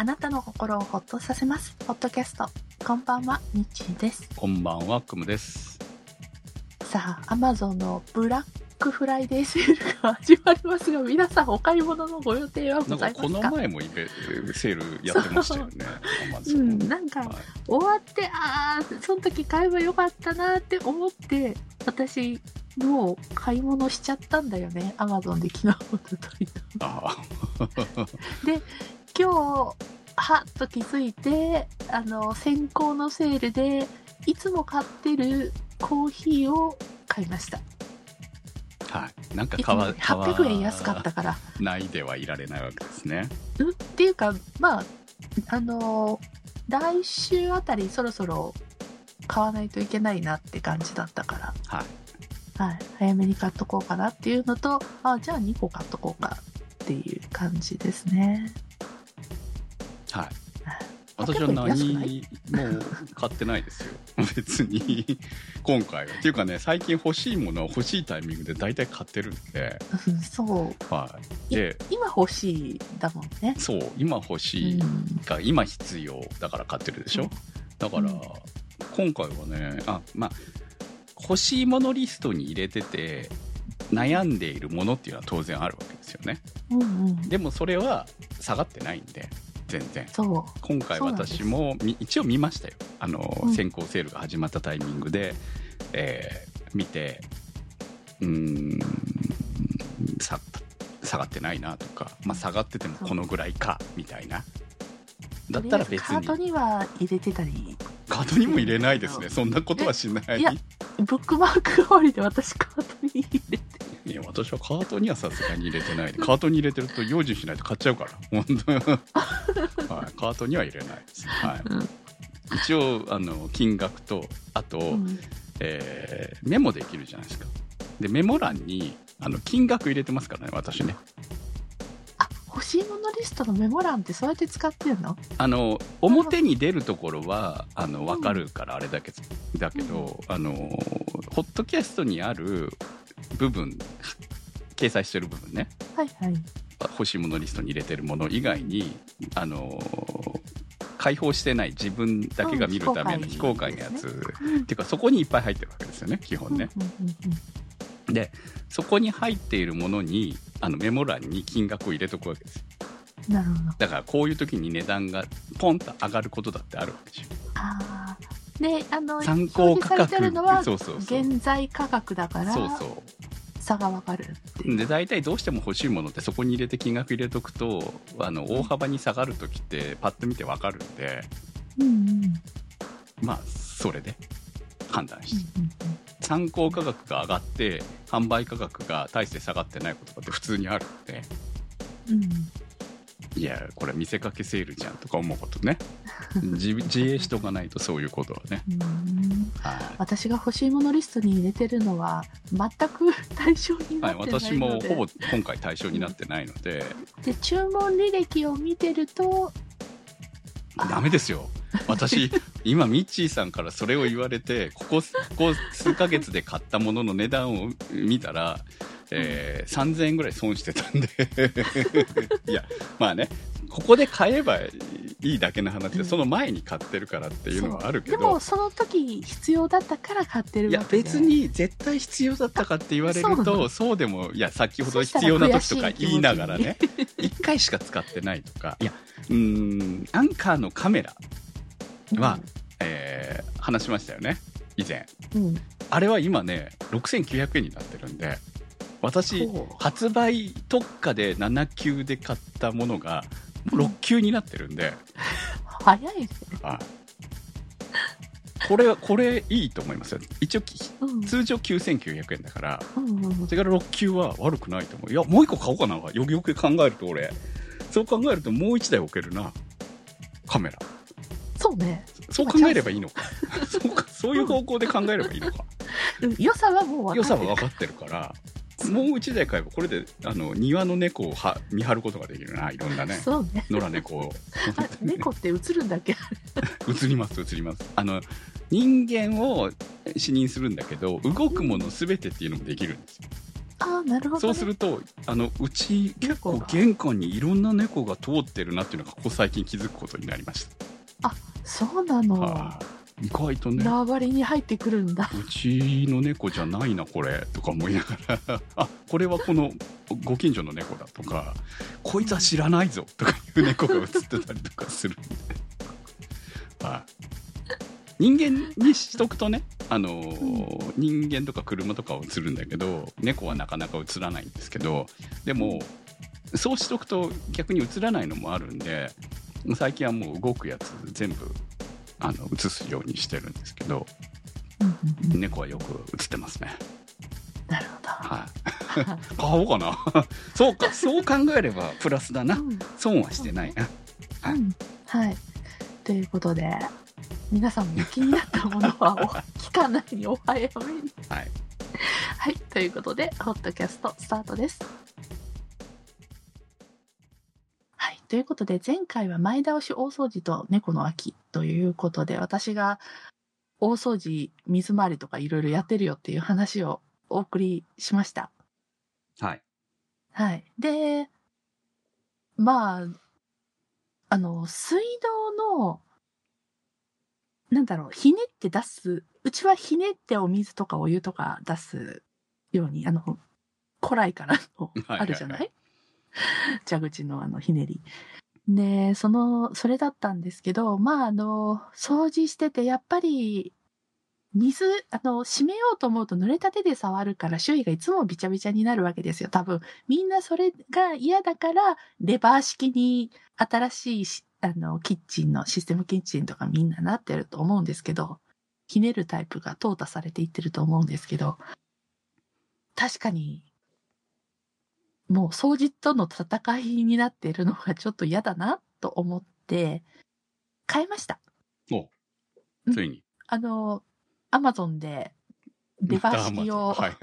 あなたの心をほっとさせます。ポッドキャスト。こんばんは、みっちーです。こんばんは、くむです。さあ、アマゾンのブラックフライデーセールが始まりますが、皆さんお買い物のご予定はございますか？の前もイベセールやってましたよね。うンん、なんか、はい終わって、ああ、その時買えばよかったなって思って、私、もう買い物しちゃったんだよね。アマゾンで昨日、おとといと。あ今日、はっと気づいて、あの、先行のセールで、いつも買ってるコーヒーを買いました。あはい。なんか買わ買わ800円安かったから。ないではいられないわけですね。うん？っていうか、まあ、あの、来週あたりそろそろ買わないといけないなって感じだったから、はい。はい、早めに買っとこうかなっていうのと、あ、じゃあ2個買っとこうかっていう感じですね。はい。はい私は800円安く何も買ってないですよ。別に。今回は。っていうかね、最近欲しいものは欲しいタイミングで大体買ってるんで、うんそう。はい。で、今欲しいだもんね。そう、今欲しいうんが、今必要だから買ってるでしょ？だから、うん今回はねあまあ欲しいものリストに入れてて悩んでいるものっていうのは当然あるわけですよねうんうん。でもそれは下がってないんで全然。そう。今回私もみ一応見ましたよ。あの、うん。先行セールが始まったタイミングで、えー見てうーんさ下がってないなとか、まあ、下がっててもこのぐらいかみたいな。だったら別カートにには入れてたり、カートにも入れないですね。そんなことはしない。いやブックマーク代わりで私カートに入れて。いや私はカートにはさすがに入れてない。で カートに入れてると用心しないと買っちゃうから。本当に、はい、カートには入れないです、はい、うん一応あの金額とあと、うん。えーメモできるじゃないですか。でメモ欄にあの金額入れてますからね私ね。あ、欲しいものリストのメモ欄ってそうやって使ってんの？あの表に出るところはあの分かるからあれだけだけど、あのホットキャストにある部分掲載してる部分ねはいはい。欲しいものリストに入れてるもの以外にあの開放してない自分だけが見るためのうん非非公開のやつ、うんっていうかそこにいっぱい入ってるわけですよね基本ね、うんうんうんでそこに入っているものにあのメモ欄に金額を入れとくわけですようんなるほど。だからこういう時に値段がポンと上がることだってあるわけでしょああ。で、あの、参考価表示されて格るのは、そうそうそう。現在価格だから、そうそ差がわかる。で大体どうしても欲しいものってそこに入れて金額入れとくとあの大幅に下がる時ってパッと見てわかるんで。うんうん。うんまあそれで判断して。うん参考価格が上がって販売価格が大して下がってないことだって普通にあるんで。うんうん。いやこれ見せかけセールじゃんとか思うことね自自衛しとかないとそういうことはね、うん。は私が欲しいものリストに入れてるのは全く対象にい、なはい、ってないので、私もほぼ今回対象になってないので。で注文履歴を見てるとダメですよ。私今ミッチーさんからそれを言われてここここ数ヶ月で買ったものの値段を見たら、えー3000円ぐらい損してたんで。いやまあねここで買えばいいだけの話で、うん。その前に買ってるからっていうのはあるけでどもその時必要だったから買ってるいやわけで。別に絶対必要だったかって言われるとの。そうでもいや先ほど必要な時とか言いながらね1回しか使ってないとか いや。うーんアンカーのカメラは、えー話しましたよね以前。うん、うんあれは今ね6900円になってるんで私発売特価で7級で買ったものが6級になってるんで、早いね、はい。これはこれいいと思いますよ。一応きうん。通常9900円だからうんうんそれから6級は悪くないと思う。いやもう一個買おうかな。よくよく考えると俺。そう考えるともう1台置けるな。カメラ。そうね。そう考えればいいのか。そうか。そういう方向で考えればいいのか。うん良さはもう分か良る。さは分かってるからもう1台買えばこれであの庭の猫をは見張ることができるな。いろんなね。そうね。野良猫を。あ 猫って映るんだっけ？映ります映ります。あの人間を視認するんだけど動くもの全てっていうのもできるんですよ。ああ、なるほど、ね。そうするとあのうち結構玄関にいろんな猫が通ってるなっていうのがここ最近気づくことになりましそうなの。た、はい、意外とね。縄張りに入ってくるんだ。うちの猫じゃないなこれ。とか思いながら。あこれはこのご近所の猫だとかこいつは知らないぞとかいう猫が映ってたりとかするはい、人間にしとくとねあのー人間とか車とかは映るんだけど猫はなかなか映らないんですけどでもそうしとくと逆に映らないのもあるんで最近はもう動くやつ全部あの映すようにしてるんですけどうんうんうん猫はよく映ってますね。なるほど。はい。買おうかな。そうか、そう考えればプラスだな。うん損はしてないな。はいうんはい。ということで、皆さんも気になったものはお期間内にお早めに。はい。はい。ということで、ホットキャストスタートです。ということで、前回は前倒し大掃除と猫の秋ということで、私が大掃除、水回りとかいろいろやってるよっていう話をお送りしました。はい。はい。で、まあ、あの、水道の、なんだろう、ひねって出す、うちはひねってお水とかお湯とか出すように、あの、古来からの はいはいあるじゃない？蛇口のあのひねり。で、その、それだったんですけど、まあ、あの、掃除してて、やっぱり、水、あの、閉めようと思うと濡れた手で触るから周囲がいつもびちゃびちゃになるわけですよ。多分、みんなそれが嫌だから、レバー式に新しいしあの、キッチンのシステムキッチンとかみんななってると思うんですけど、ひねるタイプが淘汰されていってると思うんですけど、確かに、もう掃除との戦いになっているのがちょっと嫌だなと思って、買いました。おうんついに。あの、アマゾンで、レバー式を、はい。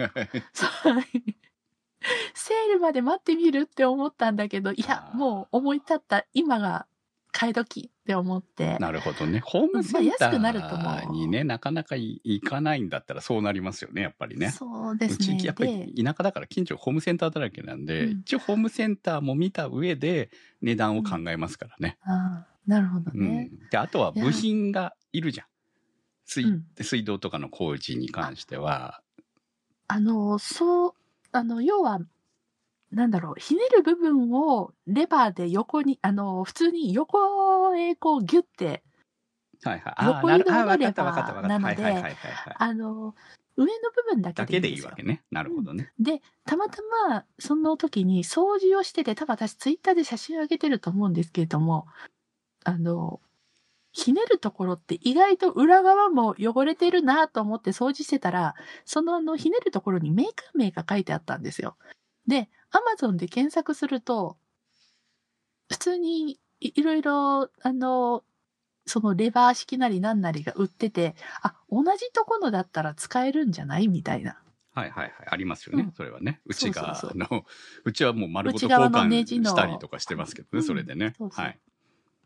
セールまで待ってみるって思ったんだけど、いやもう思い立った今が買い時って思って、なるほどね。ホームセンタまあ安くなると思うーにね、なかなかい行かないんだったらそうなりますよね、やっぱりね。そうですね。うちやっぱでり田舎だから近所ホームセンターだらけなんで、うん一応ホームセンターも見た上で値段を考えますからね。ああ、なるほどうね。ん。で、あとは部品がいるじゃん。水,、うん水道とかの工事に関しては。あの、そう、あの、要は、なんだろう、ひねる部分をレバーで横に、あの、普通に横へこうギュッて、はいはい。横移動のあーなるあー、わかレバー。なので。あの、上の部分だけだけででいいわけね。なるほどね。で、たまたま、その時に掃除をしてて、多分私ツイッターで写真上げてると思うんですけれども、あの、ひねるところって意外と裏側も汚れてるなと思って掃除してたら、そのあの、ひねるところにメーカー名が書いてあったんですよ。で、アマゾンで検索すると、普通にいいろいろ、あの、そのレバー式なりなんなりが売ってて、あ、同じところだったら使えるんじゃないみたいな。はいはいはい。ありますよね。うんそれはね。うちが、そうそうあの、うちはもう丸ごと交換のネジのしたりとかしてますけどね、うんそれでね。そうそうはい。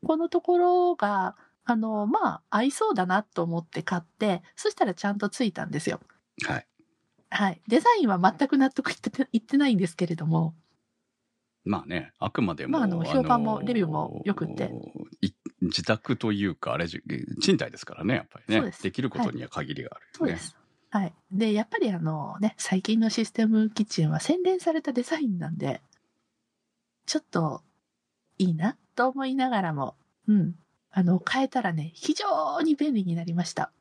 このところが、あの、まあ、合いそうだなと思って買って、そしたらちゃんとついたんですよ。はい。はい。デザインは全く納得いってていってないんですけれども、まあね、あくまでも。まああの評判もレビューも良くってい自宅というか、あれじ、賃貸ですからね、やっぱりね。そうですできることには限りがあるよね。そうです。はい。で、やっぱりあのね、最近のシステムキッチンは洗練されたデザインなんで、ちょっといいなと思いながらも、うん。あの、変えたらね、非常に便利になりました。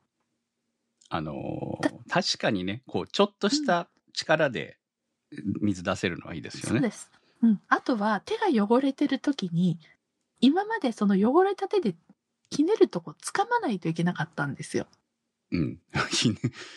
あのー確かにね、こう、ちょっとした力で水出せるのはいいですよね。そうです。うん。あとは手が汚れてる時に、今までその汚れた手でひねるとこ掴まないといけなかったんですよ。うん。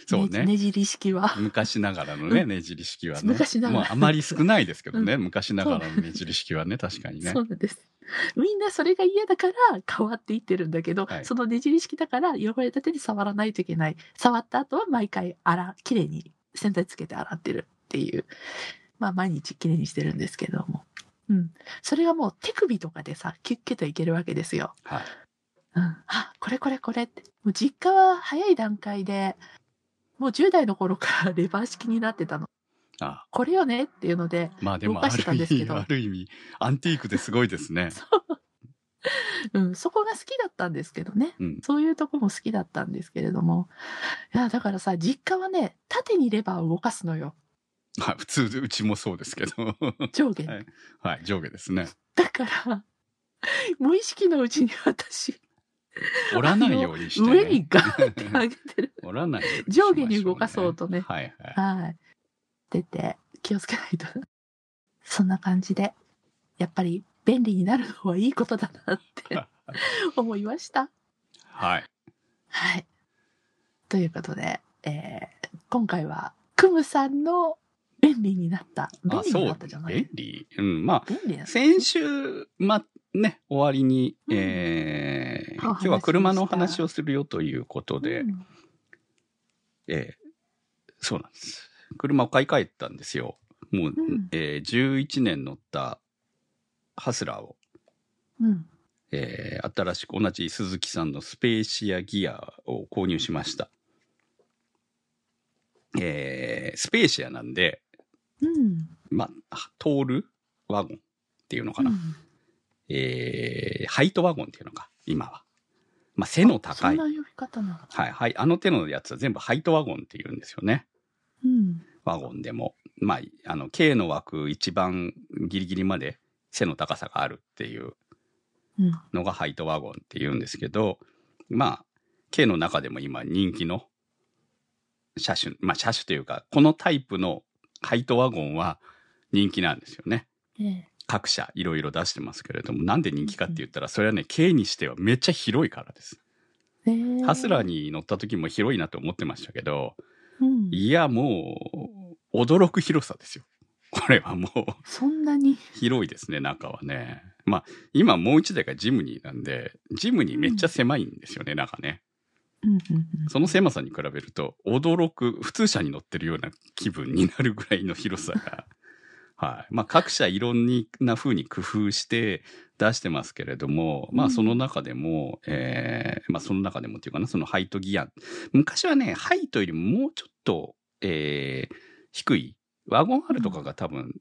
そうね。ねねじり式は。昔ながらのね、うんねじり式はね。昔ながらもうあまり少ないですけどね、昔ながらのねじり式はね、確かにねそ。うなんです。みんなそれが嫌だから変わっていってるんだけど、はいそのねじり式だから汚れた手で触らないといけない。触った後は毎回洗、きれいに洗剤つけて洗ってるっていう。まあ毎日きれいにしてるんですけども。うん。それがもう手首とかでさ、キュッキュッといけるわけですよ。はい。うん。あ、これこれこれって。もう実家は早い段階で、もう10代の頃からレバー式になってたの。あこれよねっていうので、まあでも動かしてたんですけどある意味、ある意味、アンティークですごいですね。うん、そこが好きだったんですけどね。うん。そういうとこも好きだったんですけれども。いや、だからさ、実家はね、縦にレバーを動かすのよ。はい、普通、うちもそうですけど。上下に。はいはい、上下ですね。だから、無意識のうちに私、折らないようにして、ね。上にガーンって 上げてる。折らないね上下に動かそうとねはいはい。はい。出て、気をつけないと。そんな感じで、やっぱり便利になるのはいいことだなって思いました。はい。はい。ということで、えー今回は、クムさんの便利になった。便あ、利になったじゃ。ない？便利うん、まあ、便利な先週、ま、ね、終わりに、うんえー今日は車の話をするよということで、うんえーそうなんです。車を買い替えたんですよ。もう、うんえー11年乗ったハスラーを、うん。えー新しく同じ鈴木さんのスペーシアギアを購入しました。えースペーシアなんで、うん。まあ、通るワゴンっていうのかな。うんえーハイトワゴンっていうのか、今は。まあ、背の高いはい、はい。あの手のやつは全部ハイトワゴンって言うんですよね。うん。ワゴンでも。まあ、あの、K の枠一番ギリギリまで背の高さがあるっていううん。のがハイトワゴンって言うんですけど、まあ、K の中でも今人気の車種、まあ車種というか、このタイプのハイトワゴンは人気なんですよね。ええ各社いろいろ出してますけれども、なんで人気かって言ったら、それはね、K にしてはめっちゃ広いからです。ええハスラーに乗った時も広いなと思ってましたけど、うん。いや、もう、驚く広さですよ。これはもう、そんなに？広いですね、中はね。まあ、今もう一台がジムニーなんで、ジムニーめっちゃ狭いんですよね、中ね。うんうんうんその狭さに比べると、驚く、普通車に乗ってるような気分になるぐらいの広さが。はい。まあ、各社いろんな風に工夫して出してますけれども、まあ、うんその中でも、えーまあ、その中でもっていうかな、そのハイトギア。昔はね、ハイトよりももうちょっと、えー低い、ワゴン R とかが多分、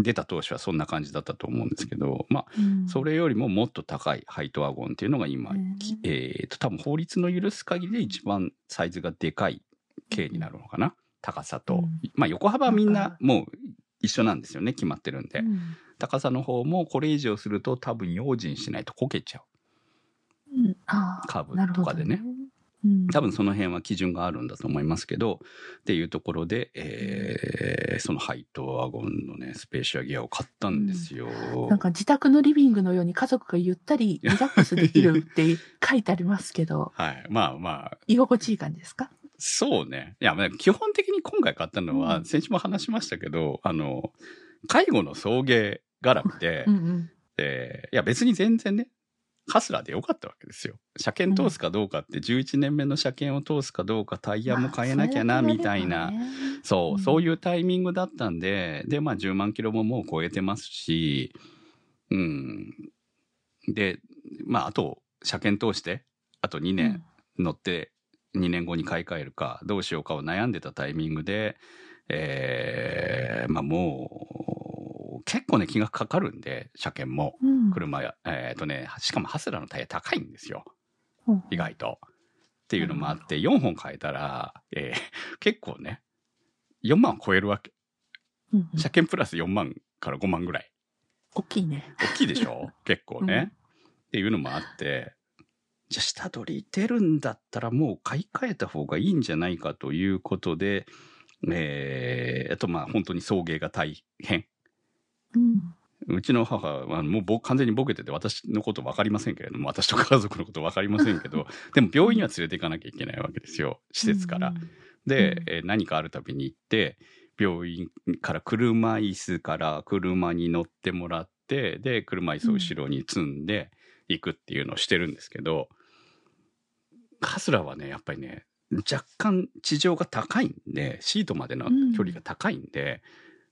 出た当初はそんな感じだったと思うんですけど、まあ、うんそれよりももっと高いハイトワゴンっていうのが今、うんきえーと、多分法律の許す限りで一番サイズがでかい系になるのかな。高さと。うんまあ横幅はみんなもう一緒なんですよね。決まってるんで。うん高さの方もこれ以上すると多分用心しないとこけちゃう。うんカーブとかでね。うん多分その辺は基準があるんだと思いますけど、っていうところで、えーそのハイトワゴンのね、スペーシアギアを買ったんですよ。なんか自宅のリビングのように家族がゆったりリラックスできる って書いてありますけど、はい。まあまあ、居心地いい感じですか？そうね。いや、まあ基本的に今回買ったのは、うん先週も話しましたけど、あの、介護の送迎絡みで、うんうん。でいや別に全然ね、ハスラーでよかったわけですよ。車検通すかどうかって、11年目の車検を通すかどうか、タイヤも変えなきゃな、みたいな。そう、うんそういうタイミングだったんで、で、まあ10万キロももう超えてますし、うん。で、まああと、車検通して、あと2年乗って、2年後に買い替えるか、どうしようかを悩んでたタイミングで、えー、まあもう、結構ね、気がかかるんで、車検も。うん、車や、えっ、とね、しかもハスラーのタイヤ高いんですよ。うん意外と。っていうのもあって、4本変えたら、えー結構ね、4万超えるわけ。うんうん車検プラス4万から5万ぐらい。大きいね。大きいでしょ？結構ね、っていうのもあって、じゃあ下取り出るんだったらもう買い替えた方がいいんじゃないかということで、えー、あとまあ本当に送迎が大変。うん。うちの母はもう僕完全にボケてて私のこと分かりませんけれども、私と家族のこと分かりませんけど、でも病院には連れて行かなきゃいけないわけですよ、施設から。うんで、うんえー何かあるたびに行って、病院から車椅子から車に乗ってもらって、で、車椅子を後ろに積んで行くっていうのをしてるんですけど、カスラはね、やっぱりね、若干地上が高いんで、シートまでの距離が高いんで、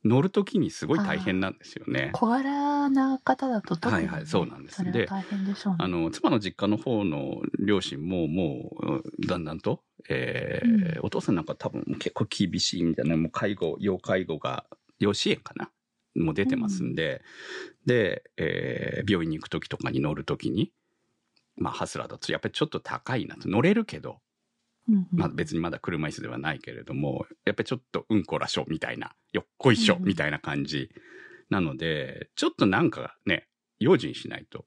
乗るときにすごい大変なんですよね。小柄な方だと特に、はいはいそうなんですでしょうね。あの、妻の実家の方の両親ももう、だんだんと、えーお父さんなんか多分結構厳しいみたいな、もう介護、要介護が、養子縁かなもう出てますんで、で、えー病院に行く時とかに乗る時に、まあハスラーだとやっぱりちょっと高いなと。乗れるけど、うんうんまあ別にまだ車椅子ではないけれども、やっぱりちょっとうんこらしょみたいな、よっこいしょうんみたいな感じなので、ちょっとなんかね、用心しないと。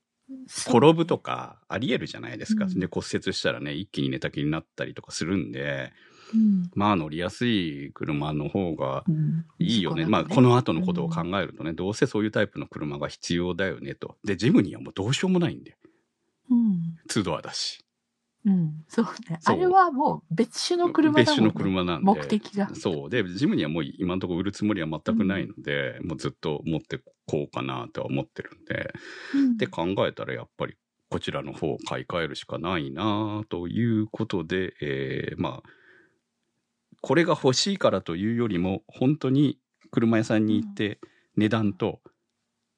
転ぶとかありえるじゃないですか。うんで骨折したらね、一気に寝たきりになったりとかするんで、うんまあ乗りやすい車の方がうんいいよね。まあこの後のことを考えるとね、どうせそういうタイプの車が必要だよねと。で、ジムにはもうどうしようもないんで、うん。2ドアだし。うん。そうね。そうあれはもう別種の車だもん、ね。別種の車なんで。目的が。そう。で、ジムにはもう今のところ売るつもりは全くないので、もうずっと持ってこうかなとは思ってるんで。うんで考えたらやっぱりこちらの方を買い替えるしかないなということで、えーまあ、これが欲しいからというよりも、本当に車屋さんに行って値段と、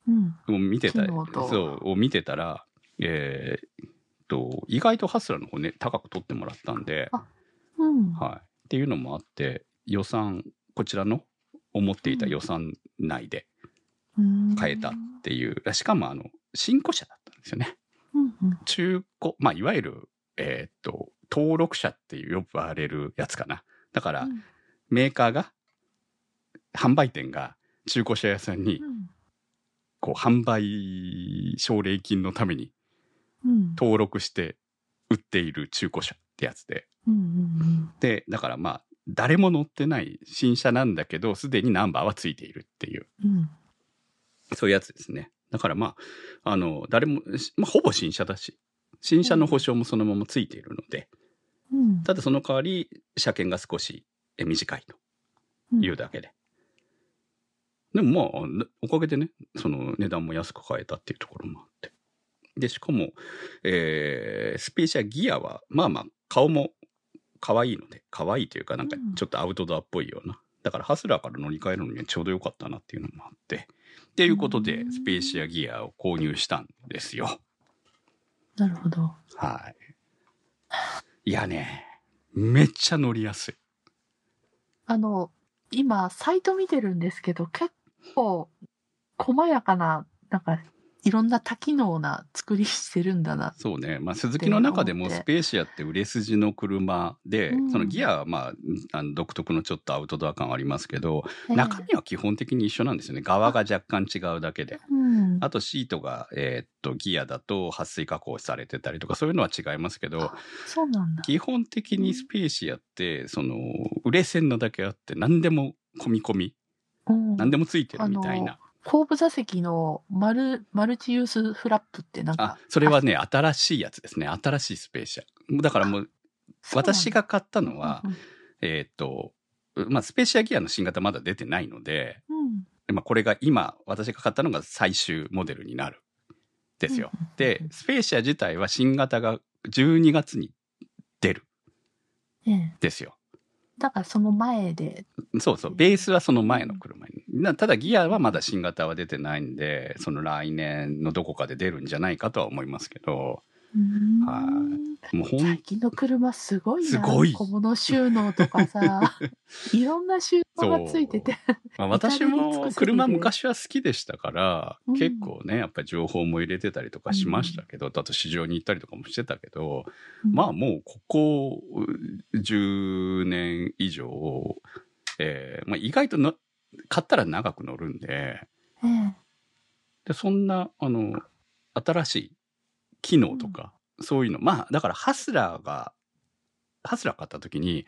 うん。を見てた、そう、を見てたら、えーっと、意外とハスラーの方ね、高く取ってもらったんで、あうん。はい。っていうのもあって、予算、こちらの思っていた予算内でうん買えたっていう、しかもあの、新古車だったんですよね。うんうん。中古、まあ、いわゆる、えーっと、登録者っていう呼ばれるやつかな。だから、うんメーカーが、販売店が中古車屋さんに、うんこう、販売奨励金のためにうん。登録して売っている中古車ってやつで。うんうんで、だからまあ、誰も乗ってない新車なんだけど、すでにナンバーはついているっていう、うん。うん。そういうやつですね。だからまあ、あの、誰も、しまあ、ほぼ新車だし、新車の保証もそのままついているので、うん。ただその代わり、車検が少しえ短いというだけで。でもまあ、なおかげでね、その値段も安く買えたっていうところもあって。で、しかも、えースペーシアギアは、まあまあ、顔も可愛いので、可愛いというか、なんかうんちょっとアウトドアっぽいような。だからハスラーから乗り換えるのにはちょうどよかったなっていうのもあって。っていうことでう、んスペーシアギアを購入したんですよ。なるほど。はい。いやね、めっちゃ乗りやすい。あの、今、サイト見てるんですけど、結構、細やかな、なんか、いろんな多機能な作りしてるんだな。そうね。まあ、鈴木の中でもスペーシアって売れ筋の車で、うんそのギアはまあ、あの独特のちょっとアウトドア感はありますけど、ええ中身は基本的に一緒なんですよね。側が若干違うだけで。うん。あとシートが、えーっと、ギアだと撥水加工されてたりとか、そういうのは違いますけど、そうなんだ。基本的にスペーシアって、その、売れ線なだけあって、何でも込み込み、うん何でもついてるみたいな。後部座席のマル、マルチユースフラップってなんあか。、それはね、新しいやつですね。新しいスペーシア。だからもう、私が買ったのは、うんえーっと、まあ、スペーシアギアの新型まだ出てないので、うん。まあ、これが今、私が買ったのが最終モデルになる。ですよ。で、スペーシア自体は新型が12月に出る。ええですよ。だからその前で。そうそう。ベースはその前の車に。なただギアはまだ新型は出てないんで、その来年のどこかで出るんじゃないかとは思いますけど、うはい。もう最近の車すごいな。すごい。小物収納とかさ、いろんな収納がついてて。まあ、私も車昔は好きでしたから、うん。結構ね、やっぱり情報も入れてたりとかしましたけど、あと市場に行ったりとかもしてたけど、まあもうここう10年以上、えーまあ、意外との買ったら長く乗るんで、ええ。でそんな、あの、新しい機能とか、そういうの、まあ、だからハスラーが、ハスラー買った時に、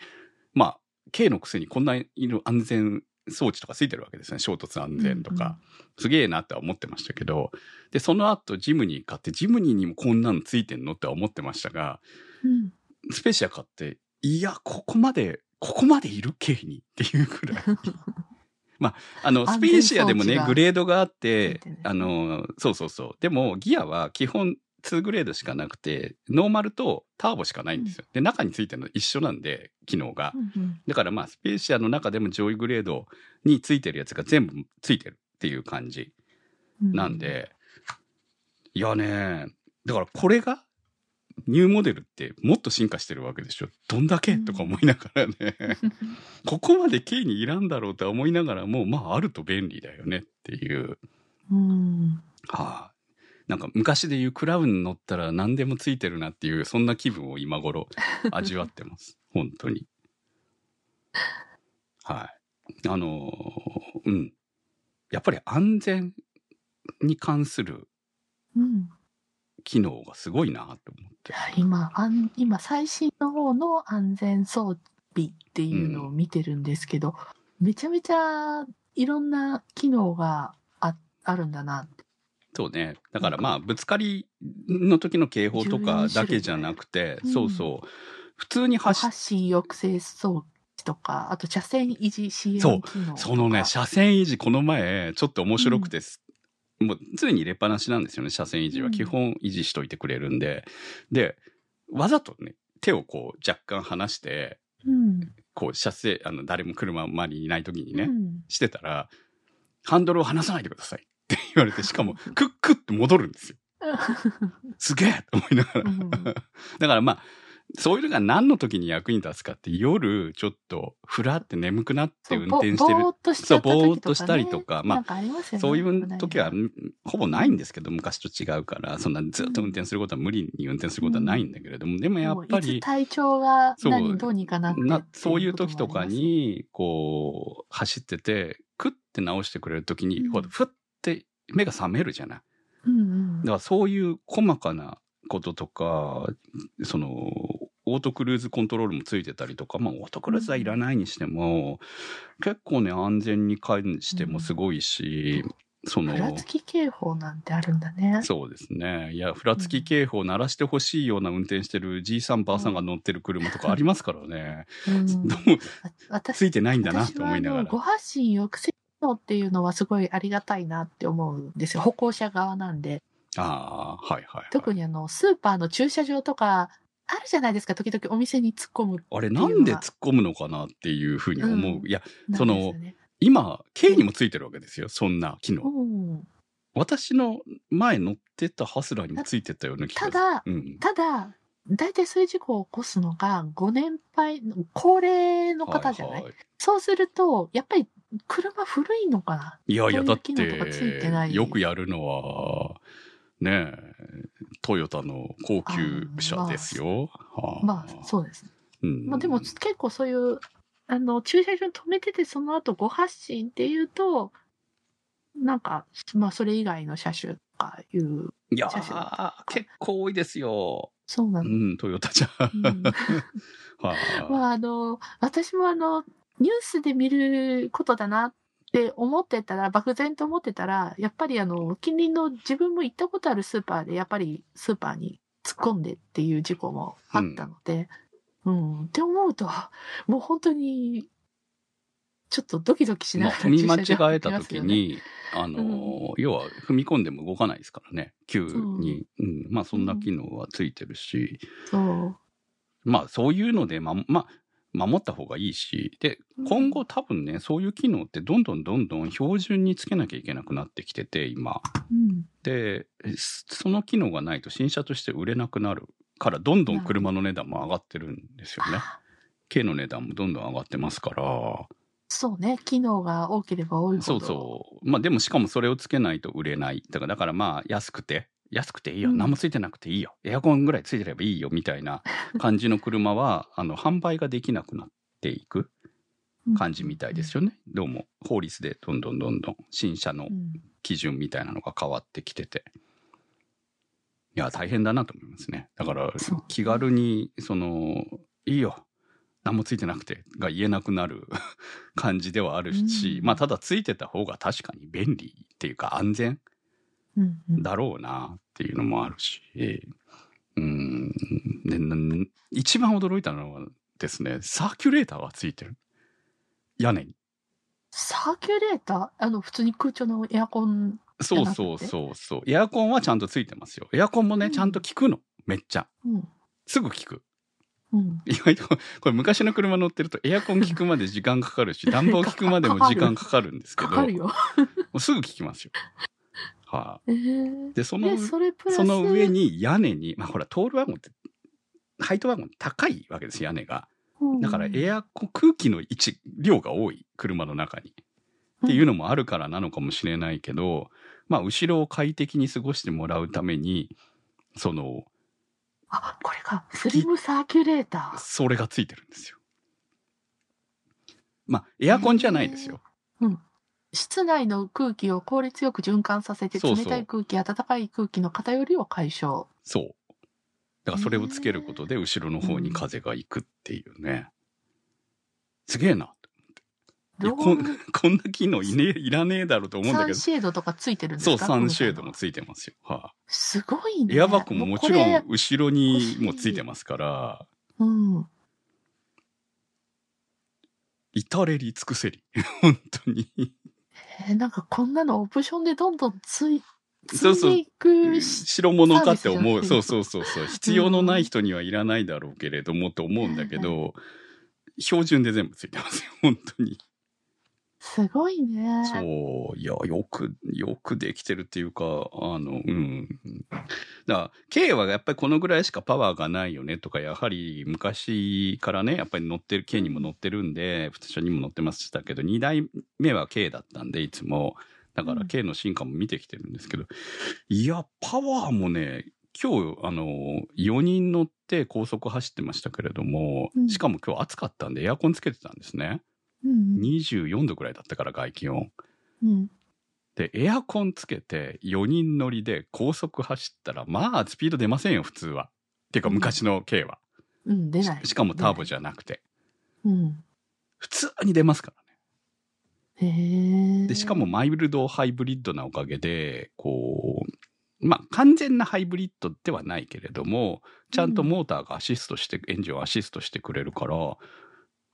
まあ、軽のくせにこんな色安全装置とかついてるわけですね。衝突安全とか。すげえなっては思ってましたけど、で、その後ジムニー買って、ジムニーにもこんなのついてんのっては思ってましたが、うんスペシア買って、いや、ここまで、ここまでいる軽にっていうくらい。まあ、あの、スペーシアでもね、グレードがあってあの、そうそうそう。でも、ギアは基本2グレードしかなくて、ノーマルとターボしかないんですよ。で、中についてるの一緒なんで、機能が。うんうんだからまあ、スペーシアの中でも上位グレードについてるやつが全部ついてるっていう感じうんなんで、いやね、だからこれがニューモデルってもっと進化してるわけでしょ。どんだけ？とか思いながらね。ここまで軽にいらんだろうとは思いながらも、まああると便利だよねっていう。うん。はあ。なんか昔で言うクラウン乗ったら何でもついてるなっていう、そんな気分を今頃 味わってます。本当に。はい。あのーうん。やっぱり安全に関するうん。機能がすごいなと思って。今、あん今、最新の方の安全装備っていうのを見てるんですけど、めちゃめちゃいろんな機能がああるんだなって。そうね。だからまあ、ぶつかりの時の警報とかだけじゃなくて、うんそうそう。普通に発信抑制装置とか、あと車線維持支援機そう。そのね、車線維持、この前、ちょっと面白くてす、もう常に入れっぱなしなんですよね、車線維持は。うん基本維持しといてくれるんで。で、わざとね、手をこう若干離して、うん。こう車線、あの、誰も車周りにいない時にね、うんしてたら、ハンドルを離さないでくださいって言われて、しかも、クックって戻るんですよ。すげえと思いながら。うん。だからまあ、そういうのが何の時に役に立つかって、夜ちょっとふらって眠くなって運転してる。ぼぼーっとした時とか、ね、そうぼーっとしたりとか。まああねそういう時はほぼないんですけど、昔と違うから、そんなずっと運転することは無理に運転することはないんだけれども、でもやっぱりつ、体調がそう。何どうにかなってなそういう時とかに、こう、走ってて、クッて直してくれる時に、ふって目が覚めるじゃない。うんうんだからそういう細かなこととか、その、オートクルーズコントロールもついてたりとか、まあオートクルーズはいらないにしても、結構ね、安全に関してもすごいし、そのふ、らつき警報なんてあるんだね。そうですね。いや、ふらつき警報を鳴らしてほしいような運転してるじいさんばあさんが乗ってる車とかありますからね。うん ついてないんだなと思いながら。の誤発信抑制機能っていうのはすごいありがたいなって思うんですよ。歩行者側なんで。ああ、はいはい、はい。特にあの、スーパーの駐車場とか、あるじゃないですか。時々お店に突っ込む。あれなんで突っ込むのかなっていうふうに思う。うんいや、そのね今、軽にもついてるわけですよ。そんな機能。うん私の前乗ってたハスラーにもついてたような気がする。ただ、うん。ただ、大体そういう事故を起こすのが、ご年配、高齢の方じゃない、はいはいそうすると、やっぱり車古いのかな？いやいや、だっ機能とかついてなて、いよくやるのは、ねえ、トヨタの高級車ですよ。はまあ、そうです。うんまあでも結構そういう、あの、駐車場に止めててその後ご発進っていうと、なんか、まあそれ以外の車種とかいう、いや結構多いですよ。そうなの。うん、トヨタじゃ。うん は まああの、私もあの、ニュースで見ることだなって思ってたら、漠然と思ってたら、やっぱりあの、近隣の自分も行ったことあるスーパーで、やっぱりスーパーに突っ込んでっていう事故もあったので、うん、って思うと、もう本当に、ちょっとドキドキしなまあ、がら踏み間違えた時に、あのー要は踏み込んでも動かないですからね、急に。うん、まあ、そんな機能はついてるし、そう。まあ、そういうので、ま、まあ、守った方がいいし、で、今後多分ね、そういう機能ってどんどんどんどん標準につけなきゃいけなくなってきてて、今。うん。で、その機能がないと新車として売れなくなるから、どんどん車の値段も上がってるんですよね。軽の値段もどんどん上がってますから。そうね。機能が多ければ多いほど。そうそう。まあでもしかもそれをつけないと売れない。だからだからまあ安くて、安くていいよ。うん何もついてなくていいよ。エアコンぐらいついてればいいよ。みたいな 感じの車は、あの、販売ができなくなっていくうん感じみたいですよね。どうも法律でどんどんどんどん新車のうん基準みたいなのが変わってきてて。いや、大変だなと思いますね。だから気軽に、その、いいよ。何もついてなくてが言えなくなる 感じではあるし、うんまあただついてた方が確かに便利っていうか安全うんうんだろうなっていうのもあるし、うん、でな一番驚いたのはですね、サーキュレーターがついてる。屋根に。サーキュレーター？あの、普通に空調のエアコン。そうそうそうそう。エアコンはちゃんとついてますよ。エアコンもね、うんちゃんと効くの。めっちゃ。うん。すぐ効く。うん。意外と、これ昔の車乗ってるとエアコン効くまで時間かかるし、暖房効くまでも時間かかるんですけど、すぐ効きますよ。はい、えーで、そので、、そ。その上。に屋根に、まあほら、トールワゴンってハイトワゴン高いわけです屋根がうんだからエアコン空気の位置量が多い車の中にっていうのもあるからなのかもしれないけど、まあ後ろを快適に過ごしてもらうためにそのあ、これか。スリムサーキュレーター。それがついてるんですよ。まあエアコンじゃないですよ。室内の空気を効率よく循環させて、そうそう冷たい空気、暖かい空気の偏りを解消。そう。だからそれをつけることで後ろの方に風が行くっていうね。すげえな。こん こんな機能い,、ね、いらねえだろうと思うんだけど。サンシェードとかついてるんですか？そう、サンシェードもこついてますよ。はすごいい、ね。エアバッグももちろん後ろにもついてますから、うん。至れり尽くせり。本当に。えーなんかこんなのオプションでどんどんつい、つそうそういでいくし、白物かって思う。そうそうそうそう。必要のない人にはいらないだろうけれどもと思うんだけど、標準で全部ついてますよ。本当に。すごいね。そう。いや、よく、よくできてるっていうか、あの、うん。だから、K はやっぱりこのぐらいしかパワーがないよねとか、やはり昔からね、やっぱり乗ってる、K にも乗ってるんで、普通車にも乗ってましたけど、2代目は K だったんで、いつも。だからうん K の進化も見てきてるんですけど、いや、パワーもね、今日、あの、4人乗って高速走ってましたけれども、うんしかも今日暑かったんでエアコンつけてたんですね。うん24度ぐらいだったから外気温。うん。で、エアコンつけて4人乗りで高速走ったら、まあ、スピード出ませんよ、普通は。っていうか、うん昔の K は。うん、出ない。ししかもターボゃ。じゃなくて。うん。普通に出ますからね。で、しかもマイルドハイブリッドなおかげで、こう、まあ、完全なハイブリッドではないけれども、ちゃんとモーターがアシストして、エンジンをアシストしてくれるから、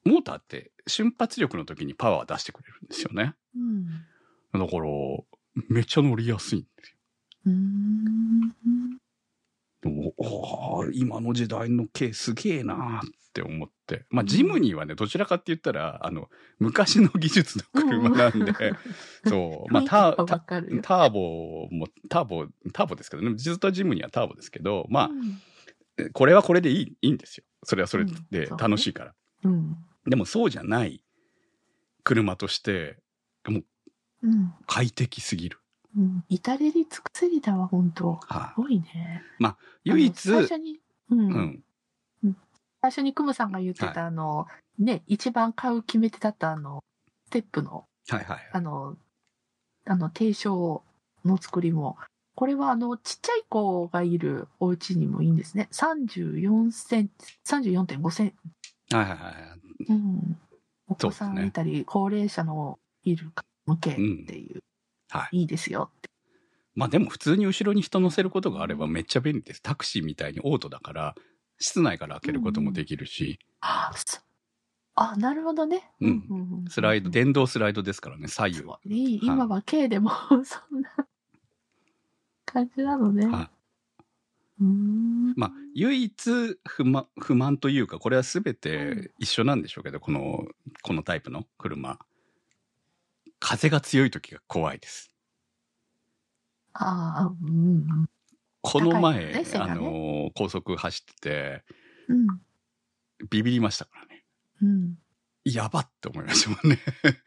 モーターって瞬発力の時にパワー出してくれるんですよね。うん。だから、めっちゃ乗りやすいんですよ。でも今の時代の軽すげえなーって思って。まあ、ジムニーはね、どちらかって言ったら、あの、昔の技術の車なんで、そう、まあ、タわターボも、ターボ、ターボですけどね、ずっとジムニーはターボですけど、まうんあ、これはこれでいい、いいんですよ。それはそれうんで楽しいから。うん。でもそうじゃない車として、もううん。快適すぎる。うん。至れり尽くせりだわ、本当はい、すごいね。唯一、あの最初に、うん。うん、最初にクムさんが言ってはいた、あの、ね、一番買う決め手だった、あの、ステップの、はいはい。あの、あの、低床の作りも、これはあの、ちっちゃい子がいるお家にもいいんですね。34センチ、34.5センチ。はいはいはい。うん。お子さんいたり、高齢者のいる向けっていう、はい。いいですよって。まあでも普通に後ろに人乗せることがあればめっちゃ便利です。タクシーみたいにオートだから、室内から開けることもできるし、あ、そあなるほどね。うんんうんスライド、電動スライドですからね、左右。すごいいい今は K でもそんな感じなのね。はうーんまあ、唯一不満、不満というか、これは全て一緒なんでしょうけど、この、このタイプの車。風が強い時が怖いです。ああ、うんこの前、ね背がねの、高速走ってて、うん。ビビりましたからね。うん。やばって思いましたもんね。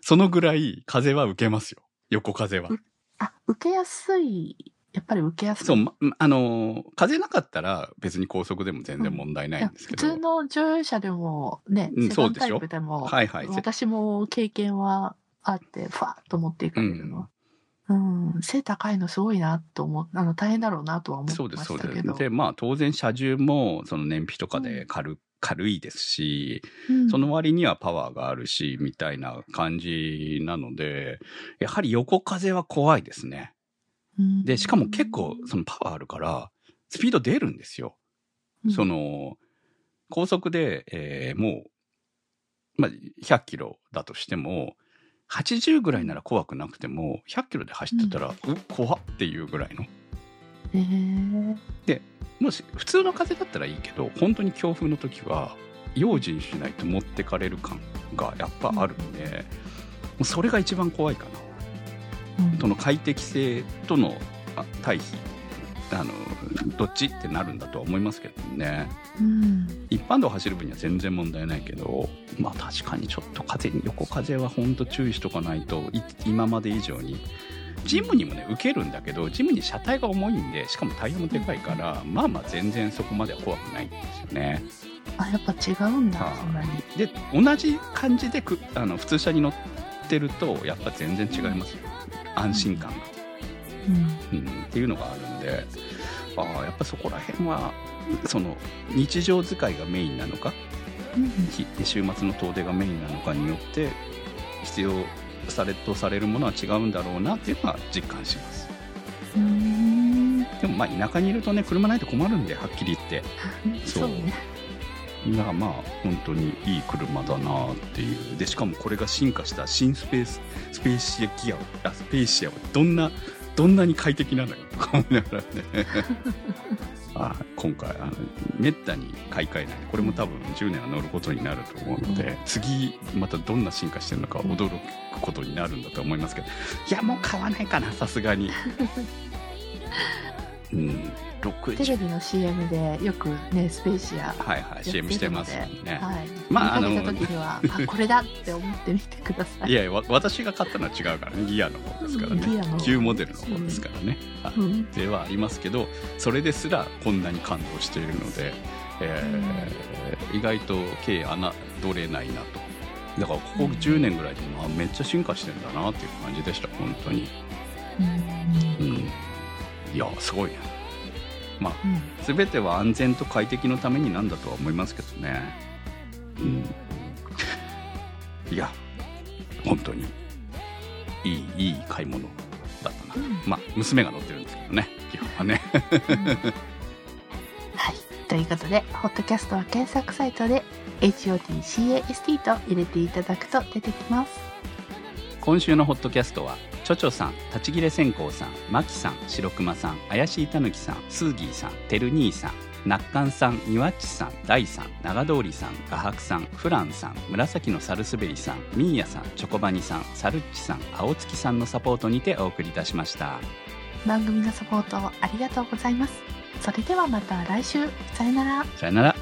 そのぐらい風は受けますよ。横風は。あ、受けやすい。やっぱり受けやすい。そう、まあの、風なかったら別に高速でも全然問題ないんですけど。普通の乗用車でもね、うんセダンタイプでも、はいはい。私も経験はあって、ファーッと持っていかれるのは。うん、背高いのすごいなと思う、あの、大変だろうなとは思ってそうです、まそうです。したけど。で、まあ当然車重もその燃費とかで軽,、軽いですし、うんその割にはパワーがあるし、みたいな感じなので、やはり横風は怖いですね。うんで、しかも結構そのパワーあるから、スピード出るんですよ。うんその、高速で、えーもう、まあ、100キロだとしても、80ぐらいなら怖くなくても、100キロで走ってたら、う怖っていうぐらいの。へえもし、普通の風だったらいいけど、本当に強風の時は、用心しないと持ってかれる感がやっぱあるんで、もうそれが一番怖いかな。うんその快適性とのあ対比。あのどっちってなるんだとは思いますけどねうん。一般道を走る分には全然問題ないけどまあ確かにちょっと風に横風は本当注意しとかないとい今まで以上にジムにもね受けるんだけどジムに車体が重いんでしかもタイヤもでかいからまあまあ全然そこまでは怖くないんですよねあ、やっぱ違うんだ、はに。で同じ感じでくあの普通車に乗ってるとやっぱ全然違いますよ安心感が、うん。うん、っていうのがあるんでああやっぱそこら辺はその日常使いがメインなのか？うん。ひ週末の遠出がメインなのかによって必要されとされるものは違うんだろうなっていうのは実感しますうん。でもまあ田舎にいるとね車ないと困るんではっきり言ってそうそうね。だからまあ本当にいい車だなっていう。でしかもこれが進化した新スペーススペーシアギアあスペーシアはどんなどんなに快適なのよとか思いながらね。あ今回あのめったに買い替えない。これも多分10年は乗ることになると思うので、うん。次またどんな進化してるのか驚くことになるんだと思いますけど。いやもう買わないかなさすがに うん。60テレビの CM でよくね、スペーシアはいはい CM してますね、はい。まあ見かけあのた時には、あ、これだって思ってみてください。いやいやわ私が買ったのは違うからね。ギアの方ですからね。旧モデルの方ですからね、はいうん。ではありますけどそれですらこんなに感動しているので、えー意外と経営侮れないなと。だからここ10年ぐらいで、まあ、めっちゃ進化してんだなっていう感じでした本当に。うん。うんいやすごいね。まあうん。全ては安全と快適のためになんだとは思いますけどね。うん。いや本当に。いいいい買い物だったな、うん。まあ娘が乗ってるんですけどね基本はね。はい。ということで、ホットキャストは検索サイトで HOTCAST と入れていただくと出てきます。今週のホットキャストはチョチョさん立ち切れ線香さんマキさん白熊さん怪しいたぬきさんスーギーさんてる兄さんナッカンさんニワッチさんダイさん長通りさん画伯さんフランさん紫のサルスベリさんミーヤさんチョコバニさんサルッチさん青月さんのサポートにてお送りいたしました番組のサポートありがとうございます。それではまた来週。さよなら。さよなら